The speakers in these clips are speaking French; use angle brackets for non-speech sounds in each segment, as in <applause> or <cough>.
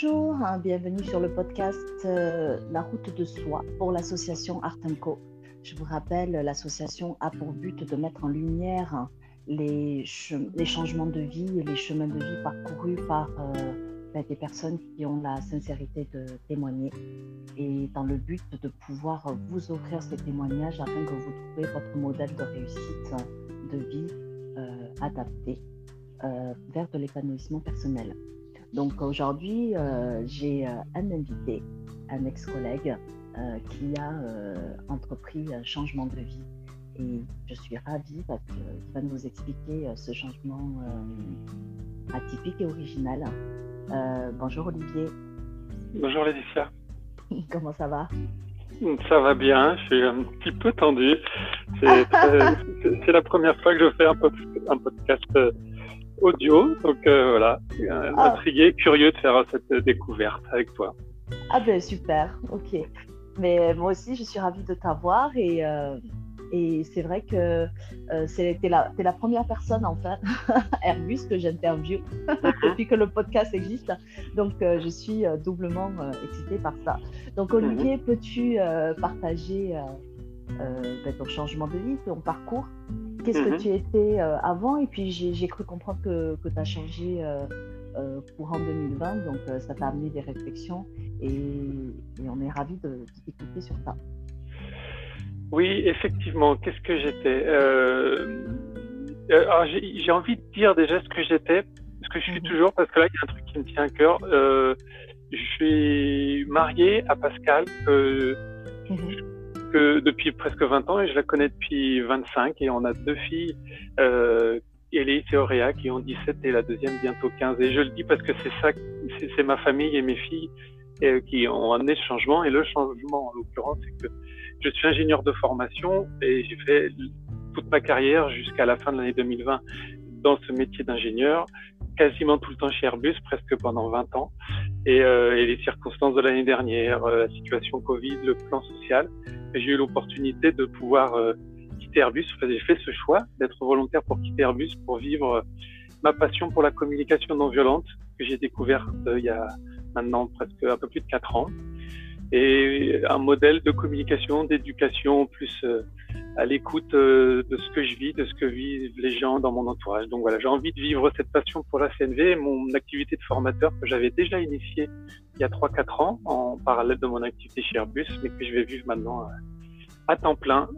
Bonjour, hein, bienvenue sur le podcast euh, La route de soi pour l'association Art Co. Je vous rappelle, l'association a pour but de mettre en lumière les, changements de vie et les chemins de vie parcourus par euh, ben, des personnes qui ont la sincérité de témoigner et dans le but de pouvoir vous offrir ces témoignages afin que vous trouviez votre modèle de réussite de vie euh, adapté vers de l'épanouissement personnel. Donc aujourd'hui, euh, j'ai euh, un invité, un ex-collègue euh, qui a entrepris un changement de vie. Et je suis ravie parce qu'il va nous expliquer ce changement atypique et original. bonjour Olivier. Bonjour Laetitia. <laughs> Comment ça va? Ça va bien, je suis un petit peu tendu. C'est <laughs> la première fois que je fais un, podcast audio. Donc euh, voilà, ah. intrigué, curieux de faire cette découverte avec toi. Ah ben super, ok. Mais moi aussi, je suis ravie de t'avoir et, euh, et c'est vrai que euh, c'est la, la première personne en fait, <laughs> Airbus, que j'interviewe <laughs> depuis que le podcast existe. Donc je suis doublement excitée par ça. Donc Olivier, mhm. peux-tu partager ben, ton changement de vie, ton parcours? Qu'est-ce que mhm. tu étais euh, avant Et puis j'ai cru comprendre que, que tu as changé euh, euh, courant 2020, donc ça t'a amené des réflexions et, on est ravis de, t'écouter sur ça. Oui, effectivement, qu'est-ce que j'étais J'ai envie de dire déjà ce que j'étais, ce que je suis mhm. toujours, parce que là, il y a un truc qui me tient à cœur. je suis marié à Pascal. Mhm depuis presque 20 ans et je la connais depuis 25 et on a deux filles, euh, et Auréa, qui ont 17 et la deuxième bientôt 15. Et je le dis parce que c'est ça, c'est ma famille et mes filles euh, qui ont amené ce changement. Et le changement, en l'occurrence, c'est que je suis ingénieur de formation et j'ai fait toute ma carrière jusqu'à la fin de l'année 2020 dans ce métier d'ingénieur, quasiment tout le temps chez Airbus, presque pendant 20 ans. Et, euh, et les circonstances de l'année dernière, euh, la situation Covid, le plan social, j'ai eu l'opportunité de pouvoir euh, quitter Airbus. J'ai fait ce choix d'être volontaire pour quitter Airbus, pour vivre ma passion pour la communication non violente que j'ai découverte il y a maintenant presque un peu plus de quatre ans. Et un modèle de communication, d'éducation plus à l'écoute de ce que je vis, de ce que vivent les gens dans mon entourage. Donc voilà, j'ai envie de vivre cette passion pour la CNV, mon activité de formateur que j'avais déjà initiée il y a 3-4 ans en parallèle de mon activité chez Airbus, mais que je vais vivre maintenant euh, à temps plein,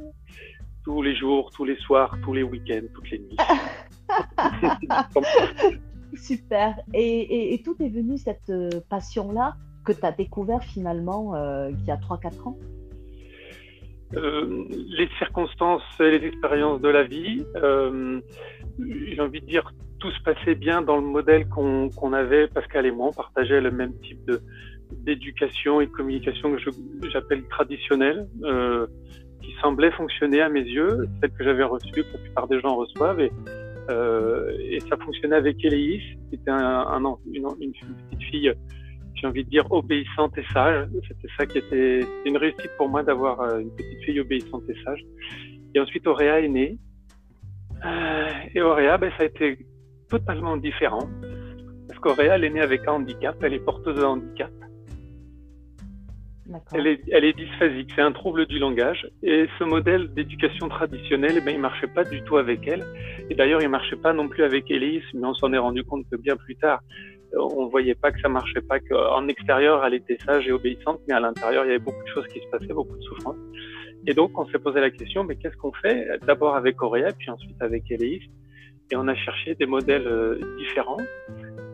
tous les jours, tous les soirs, tous les week-ends, toutes les nuits. <laughs> Super. Et, tout est venu, cette euh, passion-là, que tu as découvert finalement euh, il y a 3-4 ans? Les circonstances et les expériences de la vie. J'ai envie de dire tout se passait bien dans le modèle qu'on avait, Pascal et moi, on partageait le même type d'éducation et de communication que j'appelle traditionnelle, euh, qui semblait fonctionner à mes yeux, celle que j'avais reçue, que la plupart des gens reçoivent, et, euh, ça fonctionnait avec Eléis, qui était un, une, une, petite fille, j'ai envie de dire, obéissante et sage. C'était ça qui était une réussite pour moi d'avoir euh, une petite fille obéissante et sage. Et ensuite, Auréa est née. Euh, et Auréa, ben, ça a été totalement différent. Parce qu'Auréa, elle est née avec un handicap, elle est porteuse de handicap. Elle est, elle est dysphasique, c'est un trouble du langage. Et ce modèle d'éducation traditionnelle, eh ben, il marchait pas du tout avec elle. Et d'ailleurs, il marchait pas non plus avec Elise, mais on s'en est rendu compte que bien plus tard, on voyait pas que ça marchait pas, qu'en extérieur, elle était sage et obéissante, mais à l'intérieur, il y avait beaucoup de choses qui se passaient, beaucoup de souffrances. Et donc, on s'est posé la question, mais qu'est-ce qu'on fait? D'abord avec Auréa, puis ensuite avec Elise et on a cherché des modèles euh, différents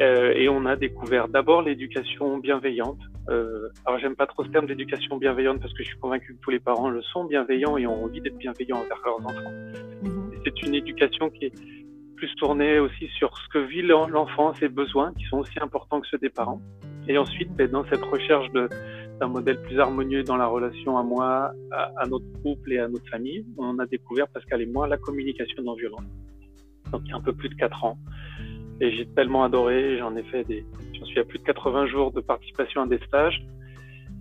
euh, et on a découvert d'abord l'éducation bienveillante. Euh, alors j'aime pas trop ce terme d'éducation bienveillante parce que je suis convaincu que tous les parents le sont bienveillants et ont envie d'être bienveillants envers leurs enfants. Mhm. C'est une éducation qui est plus tournée aussi sur ce que vit l'enfant, ses besoins qui sont aussi importants que ceux des parents. Et ensuite, ben, dans cette recherche d'un modèle plus harmonieux dans la relation à moi, à, à, notre couple et à notre famille, on a découvert, Pascal et moi, la communication non violente donc il y a un peu plus de 4 ans. Et j'ai tellement adoré, j'en ai fait des, j'en suis à plus de 80 jours de participation à des stages.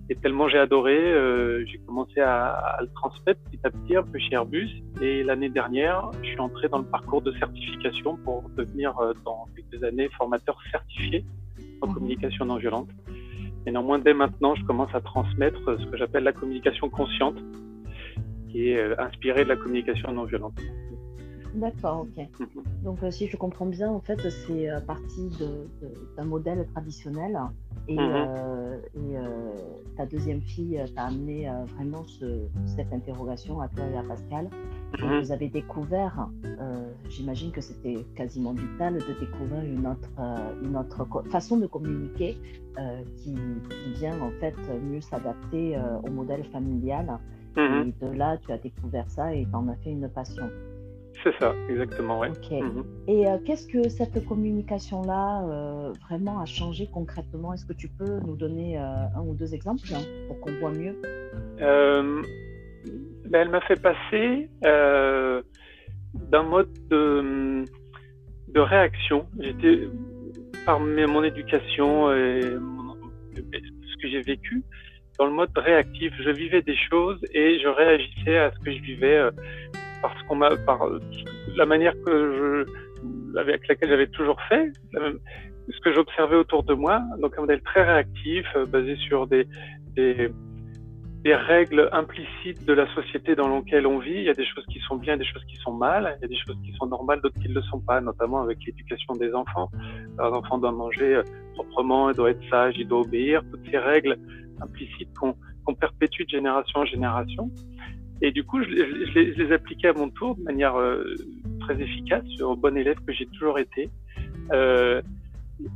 Et tellement j'ai adoré, euh, j'ai commencé à, à, le transmettre petit à petit un peu chez Airbus. Et l'année dernière, je suis entré dans le parcours de certification pour devenir euh, dans quelques années formateur certifié en mhm. communication non violente. Et néanmoins, dès maintenant, je commence à transmettre ce que j'appelle la communication consciente, qui est euh, inspirée de la communication non violente. D'accord, ok. Mhm. Donc, euh, si je comprends bien, en fait, c'est euh, parti d'un modèle traditionnel et, mhm. euh, ta deuxième fille t'a amené vraiment cette interrogation à toi et à Pascal. Mhm. Vous avez découvert, j'imagine que c'était quasiment vital de découvrir une autre, une autre façon de communiquer qui, qui, vient en fait mieux s'adapter au modèle familial. Et de là, tu as découvert ça et tu en as fait une passion. C'est ça, exactement, oui. Mhm. Et euh, qu'est-ce que cette communication-là euh, vraiment a changé concrètement? Est-ce que tu peux nous donner euh, un ou deux exemples hein, pour qu'on voit mieux? Ben, Elle m'a fait passer d'un mode de, de réaction. J'étais, par mon éducation et ce que j'ai vécu, dans le mode réactif. Je vivais des choses et je réagissais à ce que je vivais parce qu'on m'a, par la manière avec laquelle j'avais toujours fait, ce que j'observais autour de moi, donc un modèle très réactif, euh, basé sur des, règles implicites de la société dans laquelle on vit. Il y a des choses qui sont bien, des choses qui sont mal, il y a des choses qui sont normales, d'autres qui ne le sont pas, notamment avec l'éducation des enfants. Un enfant doit manger euh, proprement, il doit être sage, il doit obéir, toutes ces règles implicites qu'on perpétue de génération en génération. Et du coup, je, je, les, appliquais à mon tour de manière euh, très efficace, au bon élève que j'ai toujours été. Euh,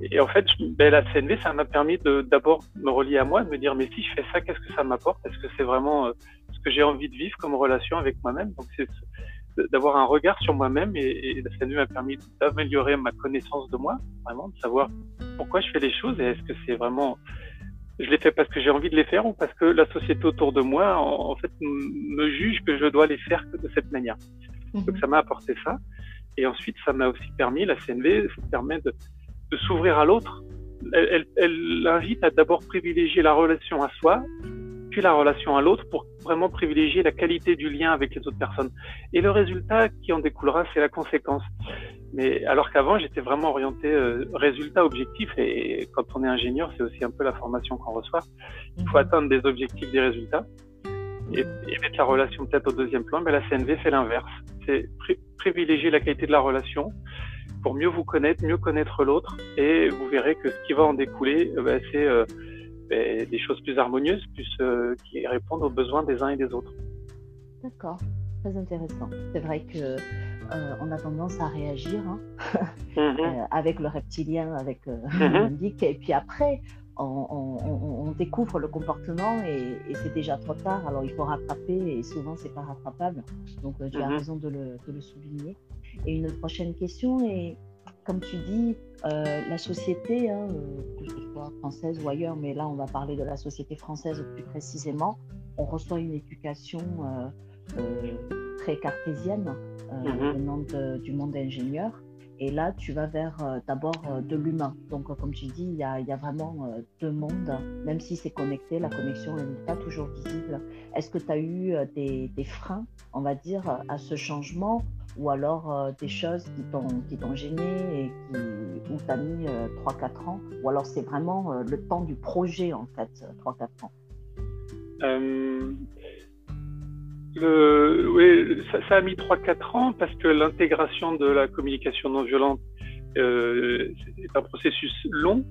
et en fait, ben, la CNV, ça m'a permis de d'abord me relier à moi, de me dire mais si je fais ça, qu'est-ce que ça m'apporte? Est-ce que c'est vraiment euh, ce que j'ai envie de vivre comme relation avec moi-même? Donc c'est d'avoir un regard sur moi-même et, la CNV m'a permis d'améliorer ma connaissance de moi, vraiment, de savoir pourquoi je fais les choses et est-ce que c'est vraiment je les fais parce que j'ai envie de les faire ou parce que la société autour de moi, en, fait, me juge que je dois les faire de cette manière. Mhm. Donc ça m'a apporté ça. Et ensuite, ça m'a aussi permis, la CNV ça permet de, de s'ouvrir à l'autre. Elle, elle, elle, invite à d'abord privilégier la relation à soi, puis la relation à l'autre pour vraiment privilégier la qualité du lien avec les autres personnes. Et le résultat qui en découlera, c'est la conséquence. Mais alors qu'avant, j'étais vraiment orienté euh, résultat objectif. Et quand on est ingénieur, c'est aussi un peu la formation qu'on reçoit. Il faut mhm. atteindre des objectifs, des résultats. Et, mettre la relation peut-être au deuxième plan, mais la CNV fait l'inverse. C'est privilégier la qualité de la relation pour mieux vous connaître, mieux connaître l'autre. Et vous verrez que ce qui va en découler, euh, bah, c'est euh, bah, des choses plus harmonieuses, plus qui répondent aux besoins des uns et des autres. D'accord, très intéressant. C'est vrai que euh, on a tendance à réagir hein, mhm. euh, avec le reptilien, avec euh, mhm. et puis après, on, découvre le comportement et, c'est déjà trop tard. Alors il faut rattraper et souvent c'est pas rattrapable. Donc tu as mhm. raison de le, souligner. Et une prochaine question est, comme tu dis, la société, hein, que ce soit française ou ailleurs, mais là on va parler de la société française plus précisément, on reçoit une éducation très cartésienne euh, mhm. du monde ingénieur. Et là, tu vas vers euh, d'abord euh, de l'humain. Donc, comme tu dis, il y a, y a, vraiment deux mondes, même si c'est connecté, la connexion n'est pas toujours visible. Est-ce que tu as eu des, des, freins, on va dire, à ce changement? Ou alors des choses qui t'ont gêné et qui, où tu as mis 3-4 ans? Ou alors c'est vraiment le temps du projet, en fait, 3-4 ans? Le, oui, ça, ça, a mis 3-4 ans parce que l'intégration de la communication non violente euh, est un processus long.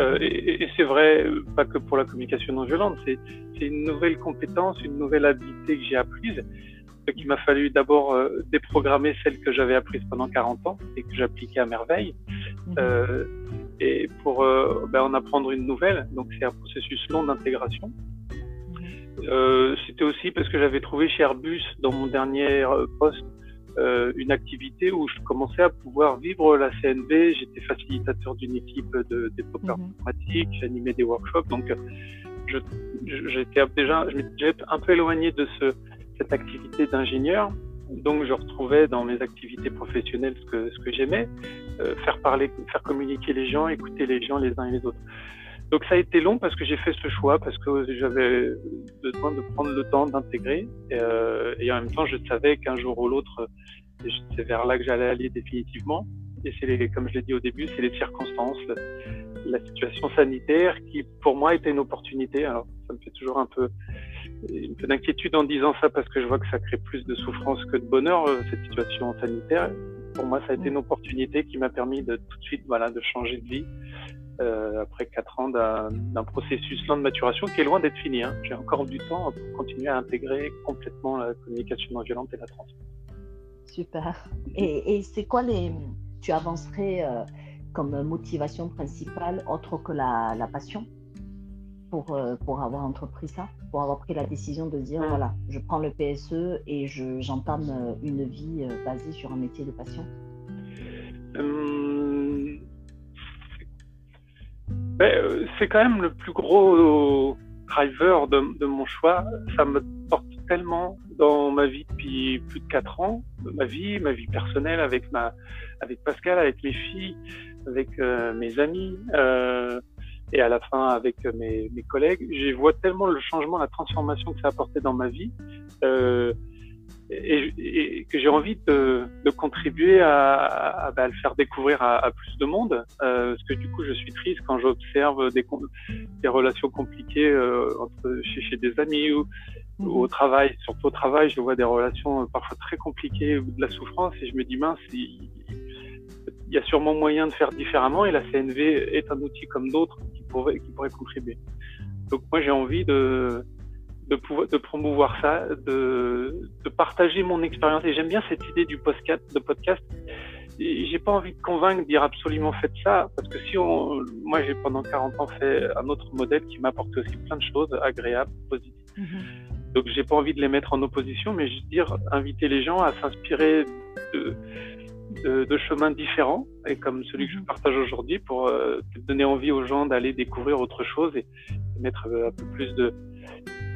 Euh, et, et c'est vrai, pas que pour la communication non violente, c'est une nouvelle compétence, une nouvelle habilité que j'ai apprise, qu'il m'a fallu d'abord euh, déprogrammer celle que j'avais apprise pendant 40 ans et que j'appliquais à merveille, euh, et pour euh, ben, en apprendre une nouvelle. Donc c'est un processus long d'intégration. Euh, c'était aussi parce que j'avais trouvé chez Airbus, dans mon dernier euh, poste, euh, une activité où je commençais à pouvoir vivre la CNV. J'étais facilitateur d'une équipe de développeurs mhm. informatiques, j'animais des workshops. Donc, j'étais déjà un peu éloigné de ce, cette activité d'ingénieur. Donc, je retrouvais dans mes activités professionnelles ce que, ce que j'aimais, euh, faire parler, faire communiquer les gens, écouter les gens les uns et les autres. Donc ça a été long parce que j'ai fait ce choix, parce que j'avais besoin de prendre le temps d'intégrer. Et, euh, et, en même temps, je savais qu'un jour ou l'autre, c'est vers là que j'allais aller définitivement. Et c'est comme je l'ai dit au début, c'est les circonstances, la situation sanitaire qui, pour moi, était une opportunité. Alors, ça me fait toujours un peu, un peu d'inquiétude en disant ça parce que je vois que ça crée plus de souffrance que de bonheur, cette situation sanitaire. Pour moi, ça a été une opportunité qui m'a permis de tout de suite, voilà, de changer de vie. Euh, après quatre ans d'un processus lent de maturation qui est loin d'être fini. Hein. J'ai encore du temps pour continuer à intégrer complètement la communication non violente et la transmission. Super. Et, et c'est quoi les. Tu avancerais euh, comme motivation principale autre que la, la passion pour, euh, pour avoir entrepris ça, pour avoir pris la décision de dire mmh. voilà, je prends le PSE et j'entame une vie basée sur un métier de passion? Hum, c'est quand même le plus gros driver de, mon choix. Ça me porte tellement dans ma vie depuis plus de quatre ans, ma vie, ma vie personnelle avec ma, avec Pascal, avec mes filles, avec euh, mes amis, euh, et à la fin avec mes, mes collègues. Je vois tellement le changement, la transformation que ça a apporté dans ma vie. Euh, et, que j'ai envie de, de contribuer à, à, bah, à, le faire découvrir à, à plus de monde. Euh, parce que du coup, je suis triste quand j'observe des, des relations compliquées euh, entre, chez, chez, des amis ou, ou, au mhm. travail. Surtout au travail, je vois des relations euh, parfois très compliquées ou de la souffrance et je me dis mince, il, il y a sûrement moyen de faire différemment et la CNV est un outil comme d'autres qui pourrait, qui pourrait contribuer. Donc moi, j'ai envie de de, pouvoir, de promouvoir ça, de, de partager mon expérience. Et j'aime bien cette idée du podcast. De podcast. J'ai pas envie de convaincre, de dire absolument faites ça, parce que si on, moi j'ai pendant 40 ans fait un autre modèle qui m'apporte aussi plein de choses agréables, positives. Mm-hmm. Donc j'ai pas envie de les mettre en opposition, mais juste dire inviter les gens à s'inspirer de, de, de, chemins différents, et comme celui que je mm-hmm. partage aujourd'hui, pour euh, donner envie aux gens d'aller découvrir autre chose et mettre un peu plus de,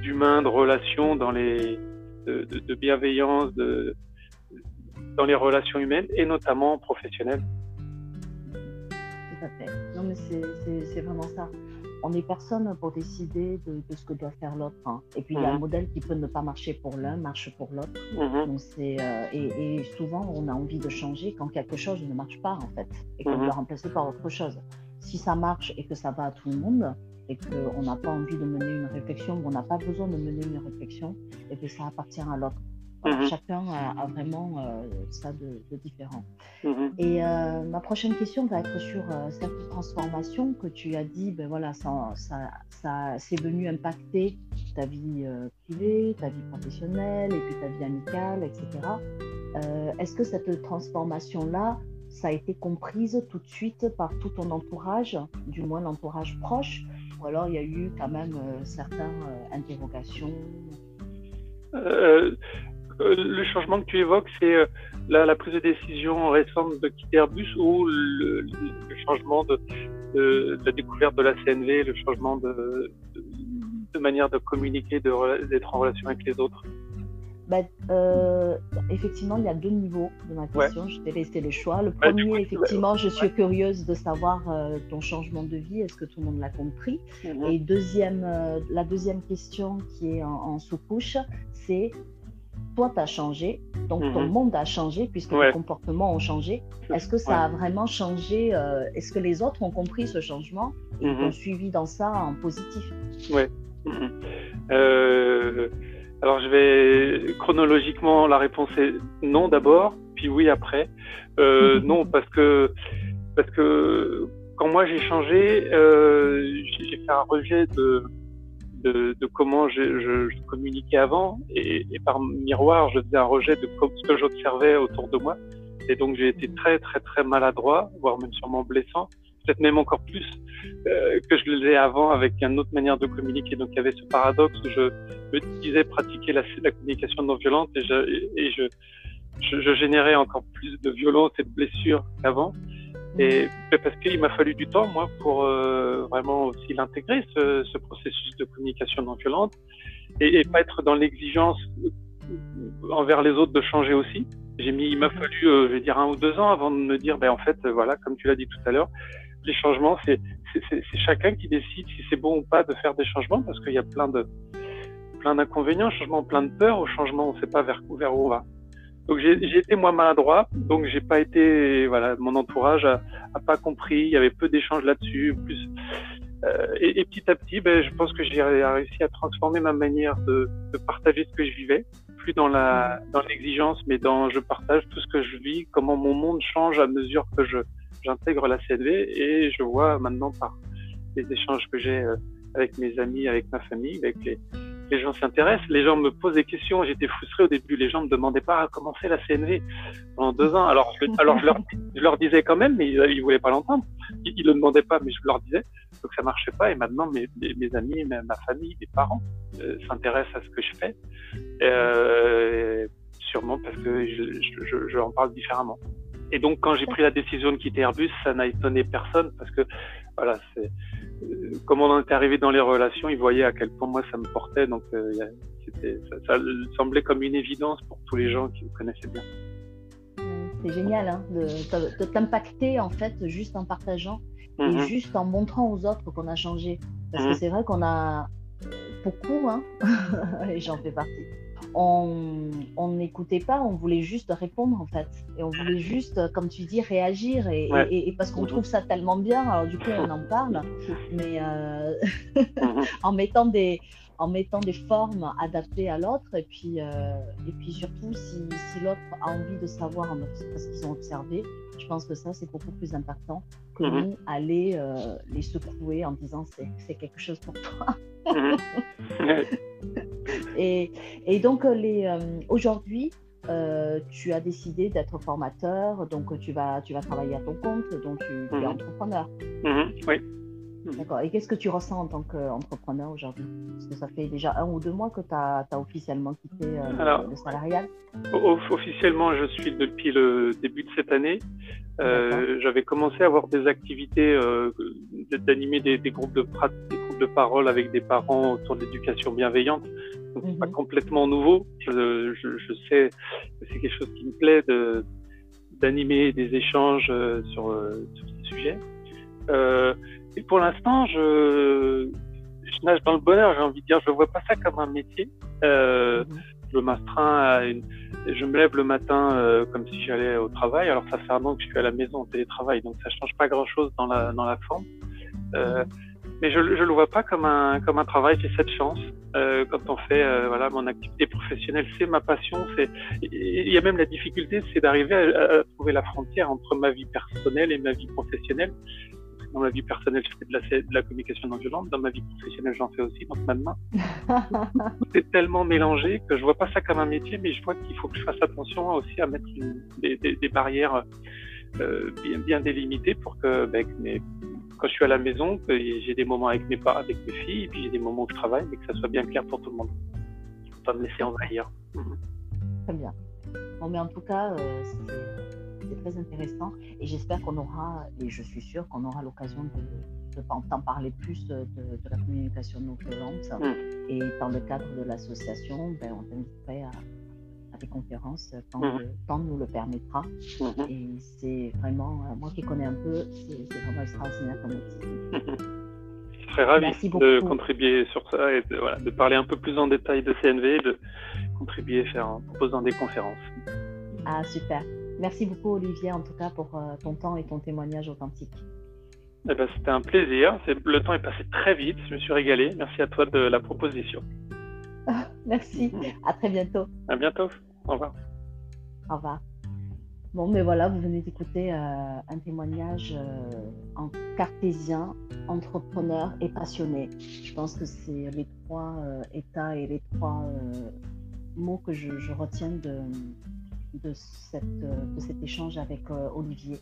d'humain, de relations, dans les, de, de, bienveillance, de, dans les relations humaines et notamment professionnelles. Tout à fait. Non, mais c'est vraiment ça. On n'est personne pour décider de, de, ce que doit faire l'autre. Hein. Et puis, il y a un mhm. modèle qui peut ne pas marcher pour l'un, marche pour l'autre. Mhm. Euh, et, et, souvent, on a envie de changer quand quelque chose ne marche pas, en fait, et qu'on mm doit remplacer par autre chose. Si ça marche et que ça va à tout le monde, et qu'on n'a pas envie de mener une réflexion, on n'a pas besoin de mener une réflexion, et que ça appartient à l'autre. Mhm. Chacun a, vraiment euh, ça de, différent. Mhm. Et euh, ma prochaine question va être sur euh, cette transformation que tu as dit, ben voilà, ça, ça, ça c'est venu impacter ta vie privée, ta vie professionnelle, et puis ta vie amicale, etc. Est-ce que cette transformation-là, ça a été comprise tout de suite par tout ton entourage, du moins l'entourage proche, ou alors il y a eu quand même euh, certaines euh, interrogations. Euh, Le changement que tu évoques, c'est la, prise de décision récente de quitter Airbus ou le, changement de, la découverte de la CNV, le changement de, de manière de communiquer, d'être en relation avec les autres? Bah, euh, effectivement, il y a deux niveaux de ma question. Je t'ai laissé le choix. Le premier, effectivement, je suis curieuse de savoir euh, ton changement de vie. Est-ce que tout le monde l'a compris? Mhm. Et deuxième, euh, la deuxième question qui est en, sous-couche, c'est toi, tu as changé, donc ton mhm. monde a changé puisque tes comportements ont changé. Est-ce que ça a vraiment changé Est-ce que les autres ont compris ce changement et mhm. ont suivi dans ça en positif? Oui. Alors je vais chronologiquement, la réponse est non d'abord, puis oui après. Euh, <laughs> non parce que parce que quand moi j'ai changé, euh, j'ai fait un rejet de de, de comment je, je, je, communiquais avant. Et, et, par miroir je faisais un rejet de ce que j'observais autour de moi. Et donc j'ai été très très très maladroit, voire même sûrement blessant peut-être même encore plus euh, que je l'ai avant avec une autre manière de communiquer. Donc il y avait ce paradoxe où je me disais pratiquer la, communication non violente et, je, et je, je, je, générais encore plus de violence et de blessures qu'avant. Et parce qu'il m'a fallu du temps, moi, pour euh, vraiment aussi l'intégrer, ce, ce, processus de communication non violente, et, et pas être dans l'exigence envers les autres de changer aussi. J'ai mis, il m'a fallu, euh, je vais dire, un ou deux ans avant de me dire, ben en fait, voilà, comme tu l'as dit tout à l'heure, les changements, c'est chacun qui décide si c'est bon ou pas de faire des changements parce qu'il y a plein de plein d'inconvénients, changement plein de peur, au changement on ne sait pas vers, vers où on va. Donc j'ai été moi maladroit, donc j'ai pas été voilà mon entourage a, a, pas compris, il y avait peu d'échanges là-dessus, plus euh, et, et, petit à petit, ben, je pense que j'ai réussi à transformer ma manière de, de, partager ce que je vivais, plus dans la dans l'exigence, mais dans je partage tout ce que je vis, comment mon monde change à mesure que je j'intègre la CNV et je vois maintenant par les échanges que j'ai euh, avec mes amis, avec ma famille, avec les, gens s'intéressent, les gens me posent des questions. J'étais frustré au début. Les gens me demandaient pas comment c'est la CNV pendant deux ans. Alors, je, alors je, leur, je leur disais quand même, mais ils, ils voulaient pas l'entendre. Ils, ils le demandaient pas, mais je leur disais. Donc ça marchait pas. Et maintenant, mes, mes amis, ma famille, mes parents euh, s'intéressent à ce que je fais. Euh, sûrement parce que je, je, je, en parle différemment. Et donc, quand j'ai pris la décision de quitter Airbus, ça n'a étonné personne parce que, voilà, c'est, euh, comme on est arrivé dans les relations, ils voyaient à quel point moi ça me portait. Donc, euh, c'était, ça, ça, semblait comme une évidence pour tous les gens qui me connaissaient bien. C'est génial hein, de, de t'impacter en fait juste en partageant et -hmm. juste en montrant aux autres qu'on a changé. Parce que c'est vrai qu'on a beaucoup, hein, <laughs> et j'en fais partie, on n'écoutait pas, on voulait juste répondre en fait. Et on voulait juste, comme tu dis, réagir. Et, ouais. et, et parce qu'on trouve ça tellement bien, alors du coup on en parle, mais euh, <laughs> en mettant des en mettant des formes adaptées à l'autre et puis euh, et puis surtout si, si l'autre a envie de savoir ce qu'ils ont observé je pense que ça c'est beaucoup plus important que mm -hmm. nous aller euh, les secouer en disant c'est quelque chose pour toi <laughs> -hmm. Et, et, donc les euh, aujourd'hui euh, tu as décidé d'être formateur donc tu vas tu vas travailler à ton compte donc tu, tu es entrepreneur. Oui. D'accord. Et qu'est-ce que tu ressens en tant qu'entrepreneur aujourd'hui? Parce que ça fait déjà un ou deux mois que tu as, as, officiellement quitté euh, Alors, le salarial. Officiellement, je suis depuis le début de cette année. Euh, J'avais commencé à avoir des activités, euh, d'animer des, des, groupes de des groupes de parole avec des parents autour de l'éducation bienveillante. Donc, -hmm. pas complètement nouveau. Je, je, je sais que c'est quelque chose qui me plaît d'animer des échanges euh, sur, euh, sur ces sujets. Euh, et pour l'instant, je, je, nage dans le bonheur, j'ai envie de dire. Je ne vois pas ça comme un métier. Euh, mmh. Je m'astreins à une... Je me lève le matin euh, comme si j'allais au travail. Alors, ça fait un an que je suis à la maison en télétravail, donc ça change pas grand-chose dans la, dans la forme. Euh, mais je ne le vois pas comme un, comme un travail, j'ai cette chance. Euh, quand on fait euh, voilà, mon activité professionnelle, c'est ma passion. C'est Il y a même la difficulté, c'est d'arriver à, à, trouver la frontière entre ma vie personnelle et ma vie professionnelle dans ma vie personnelle, je fais de la, de la communication non violente. Dans ma vie professionnelle, j'en fais aussi. Donc maintenant, <laughs> c'est tellement mélangé que je vois pas ça comme un métier, mais je vois qu'il faut que je fasse attention aussi à mettre une, des, des, des, barrières euh, bien, bien délimitées pour que, ben, que mes, quand je suis à la maison, que j'ai des moments avec mes parents, avec mes filles, et puis j'ai des moments où je travaille, mais que ça soit bien clair pour tout le monde. Pas me laisser envahir. Très bien. Bon, mais en tout cas, euh, c'est très intéressant et j'espère qu'on aura, et je suis sûre qu'on aura l'occasion de, de t'en parler plus de, de, la communication non violente. Mmh. Et dans le cadre de l'association, ben, on t'inviterait à, des conférences quand mmh. le temps nous le permettra. Mmh. Et c'est vraiment, moi qui connais un peu, c'est vraiment extraordinaire comme outil. Je serais ravi de contribuer sur ça et de, voilà, de, parler un peu plus en détail de CNV, de contribuer faire, en proposant des conférences. Ah, super. Merci beaucoup, Olivier, en tout cas, pour euh, ton temps et ton témoignage authentique. Eh ben, C'était un plaisir. Le temps est passé très vite. Je me suis régalé. Merci à toi de la proposition. <laughs> Merci. À très bientôt. À bientôt. Au revoir. Au revoir. Bon, mais voilà, vous venez d'écouter euh, un témoignage euh, en cartésien, entrepreneur et passionné. Je pense que c'est les trois euh, états et les trois mots que je, retiens de, de, cet échange avec Olivier.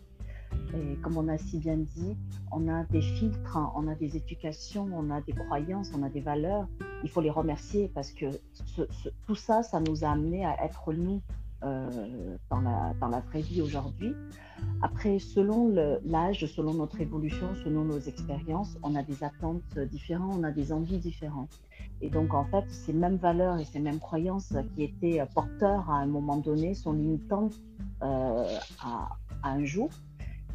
Et comme on a si bien dit, on a des filtres, on a des éducations, on a des croyances, on a des valeurs. Il faut les remercier parce que tout ça, ça nous a amené à être nous euh, dans, la, dans la vraie vie aujourd'hui. Après, selon l'âge, selon notre évolution, selon nos expériences, on a des attentes différentes, on a des envies différentes. Et donc, en fait, ces mêmes valeurs et ces mêmes croyances qui étaient porteurs à un moment donné sont limitantes euh, à, à, un jour.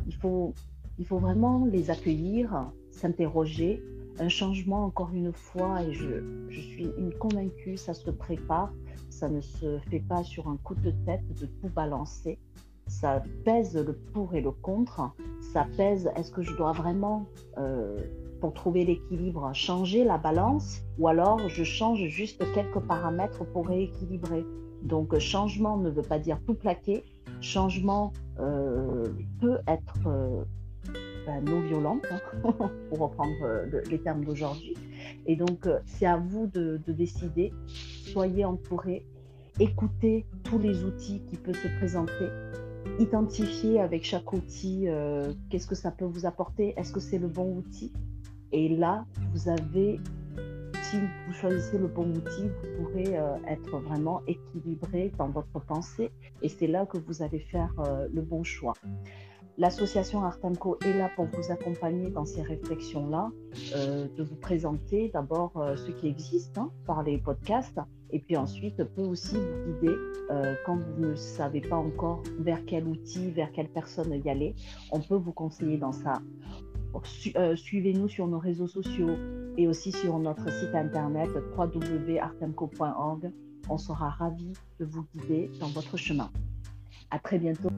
Il faut, il faut vraiment les accueillir, s'interroger. Un changement, encore une fois, et je, je suis convaincue, ça se prépare, Ça ne se fait pas sur un coup de tête de tout balancer. Ça pèse le pour et le contre. Ça pèse, est-ce que je dois vraiment, euh, pour trouver l'équilibre, changer la balance? Ou alors je change juste quelques paramètres pour rééquilibrer. Donc changement ne veut pas dire tout plaquer. Changement euh, peut être euh, ben, non violent, hein, <laughs> pour reprendre les termes d'aujourd'hui. Et donc, euh, c'est à vous de, décider. Soyez entourés, écoutez tous les outils qui peuvent se présenter, identifiez avec chaque outil euh, qu'est-ce que ça peut vous apporter, est-ce que c'est le bon outil? Et là, vous avez, si vous choisissez le bon outil, vous pourrez euh, être vraiment équilibré dans votre pensée et c'est là que vous allez faire le bon choix. L'association Artemco est là pour vous accompagner dans ces réflexions-là, euh, de vous présenter d'abord euh, ce qui existe hein, par les podcasts, et puis ensuite peut aussi vous guider euh, quand vous ne savez pas encore vers quel outil, vers quelle personne y aller. On peut vous conseiller dans ça. Suivez-nous sur nos réseaux sociaux et aussi sur notre site internet www.artemco.org. On sera ravis de vous guider dans votre chemin. À très bientôt.